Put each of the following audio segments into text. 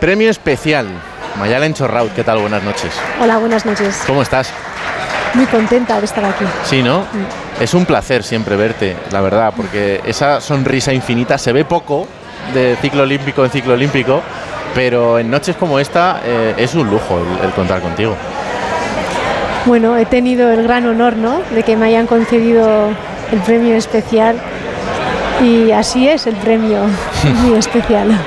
premio especial. Mayalen Chorraut, ¿qué tal? Buenas noches. Hola, buenas noches. ¿Cómo estás? Muy contenta de estar aquí. Sí, ¿no? Es un placer siempre verte, la verdad, porque esa sonrisa infinita se ve poco de ciclo olímpico en ciclo olímpico, pero en noches como esta eh, es un lujo el, el contar contigo. Bueno, he tenido el gran honor, ¿no? De que me hayan concedido el premio especial y así es el premio muy especial.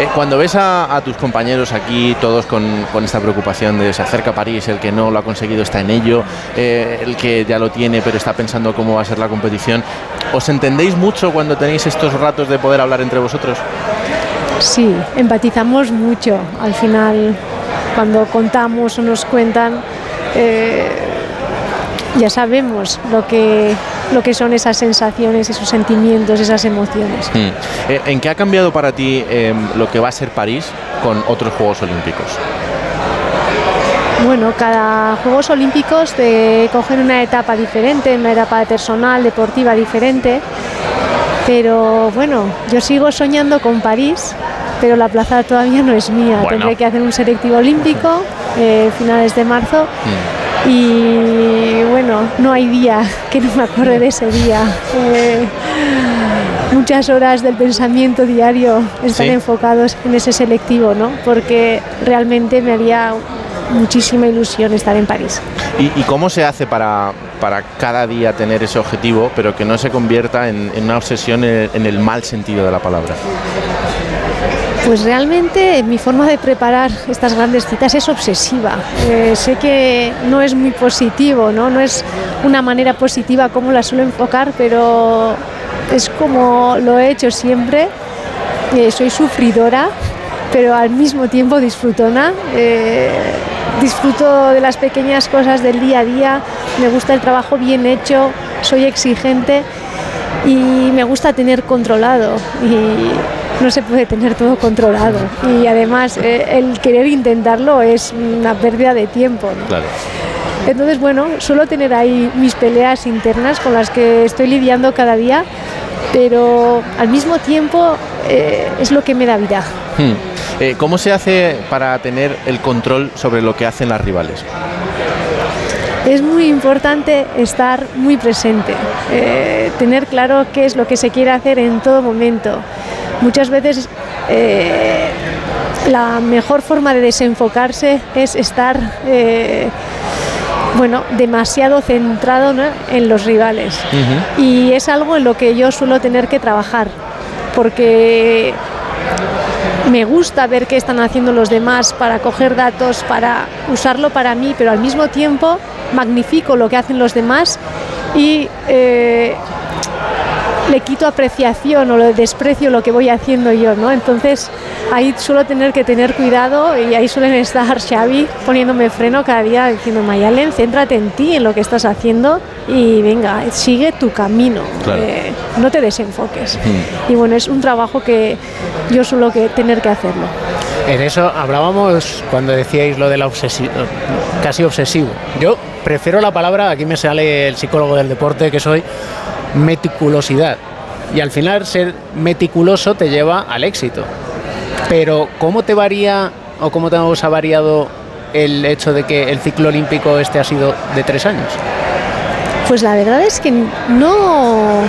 Eh, cuando ves a, tus compañeros aquí, todos con, con esta preocupación de se acerca a París, el que no lo ha conseguido está en ello, eh, el que ya lo tiene pero está pensando cómo va a ser la competición, ¿os entendéis mucho cuando tenéis estos ratos de poder hablar entre vosotros? Sí, empatizamos mucho. Al final, cuando contamos o nos cuentan, eh, ya sabemos lo que, lo que son esas sensaciones, esos sentimientos, esas emociones. Mm. Eh, ¿En qué ha cambiado para ti eh, lo que va a ser París con otros Juegos Olímpicos? Bueno, cada Juegos Olímpicos te cogen una etapa diferente, una etapa personal, deportiva diferente. Pero bueno, yo sigo soñando con París, pero la plaza todavía no es mía. Bueno. Tendré que hacer un selectivo olímpico eh, finales de marzo. Mm. Y bueno, no hay día que no me acuerde de ese día. Eh, muchas horas del pensamiento diario están Sí. enfocados en ese selectivo, ¿no? Porque realmente me haría muchísima ilusión estar en París. ¿Y, y cómo se hace para, para cada día tener ese objetivo, pero que no se convierta en, en una obsesión en, en el mal sentido de la palabra? Pues realmente mi forma de preparar estas grandes citas es obsesiva. Eh, sé que no es muy positivo, ¿no? no es una manera positiva como la suelo enfocar, pero es como lo he hecho siempre. Eh, soy sufridora, pero al mismo tiempo disfrutona. Eh, disfruto de las pequeñas cosas del día a día, me gusta el trabajo bien hecho, soy exigente y me gusta tener controlado y no se puede tener todo controlado y además eh, el querer intentarlo es una pérdida de tiempo. ¿no? Claro. Entonces, bueno, suelo tener ahí mis peleas internas con las que estoy lidiando cada día, pero al mismo tiempo eh, es lo que me da vida. Hmm. Eh, ¿Cómo se hace para tener el control sobre lo que hacen las rivales? Es muy importante estar muy presente, eh, tener claro qué es lo que se quiere hacer en todo momento. Muchas veces eh, la mejor forma de desenfocarse es estar bueno, demasiado centrado ¿no? en los rivales. Y es algo en lo que yo suelo tener que trabajar, porque me gusta ver qué están haciendo los demás para coger datos, para usarlo para mí, pero al mismo tiempo magnifico lo que hacen los demás y eh, le quito apreciación o le desprecio lo que voy haciendo yo, ¿no? Entonces ahí suelo tener que tener cuidado y ahí suelen estar Xavi poniéndome freno cada día diciendo Mayalen, céntrate en ti, en lo que estás haciendo y venga, sigue tu camino, Claro. eh, no te desenfoques. Y bueno, es un trabajo que yo suelo que tener que hacerlo. En eso hablábamos cuando decíais lo de la obsesión, casi obsesivo. Yo prefiero la palabra, aquí me sale el psicólogo del deporte que soy, meticulosidad. Y al final ser meticuloso te lleva al éxito. Pero ¿cómo te varía o cómo te os ha variado el hecho de que el ciclo olímpico este ha sido de tres años? Pues la verdad es que no...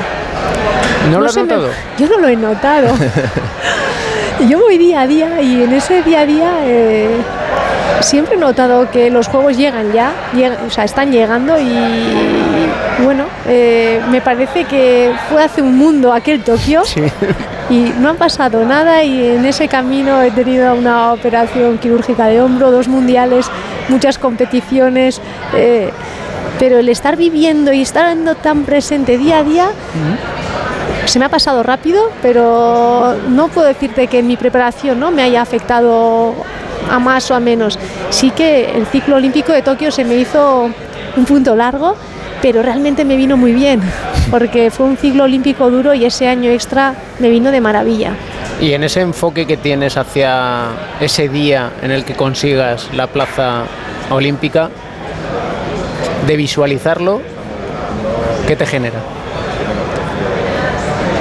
¿No, lo has se me- notado? yo no lo he notado. yo voy día a día y en ese día a día eh, siempre he notado que los juegos llegan ya, o sea, están llegando y bueno, eh, me parece que fue hace un mundo aquel Tokio y no ha pasado nada y en ese camino he tenido una operación quirúrgica de hombro, dos mundiales, muchas competiciones. eh, pero el estar viviendo y estando tan presente día a día se me ha pasado rápido, pero no puedo decirte que mi preparación no me haya afectado a más o a menos. Sí que el ciclo olímpico de Tokio se me hizo un punto largo, pero realmente me vino muy bien, porque fue un ciclo olímpico duro y ese año extra me vino de maravilla. Y en ese enfoque que tienes hacia ese día en el que consigas la plaza olímpica, de visualizarlo, ¿qué te genera?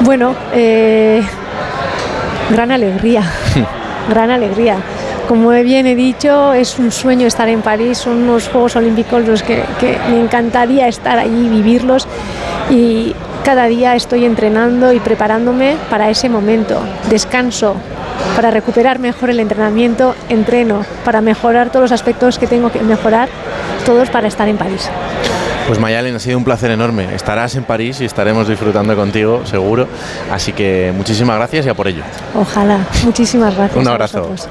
Bueno, eh, gran alegría, gran alegría. Como bien he dicho, es un sueño estar en París, son unos Juegos Olímpicos los que, que me encantaría estar allí, vivirlos y cada día estoy entrenando y preparándome para ese momento. Descanso para recuperar mejor el entrenamiento, entreno para mejorar todos los aspectos que tengo que mejorar, todos para estar en París. Pues Mayalen, ha sido un placer enorme. Estarás en París y estaremos disfrutando contigo, seguro. Así que muchísimas gracias y a por ello. Ojalá. Muchísimas gracias. un abrazo. Gracias.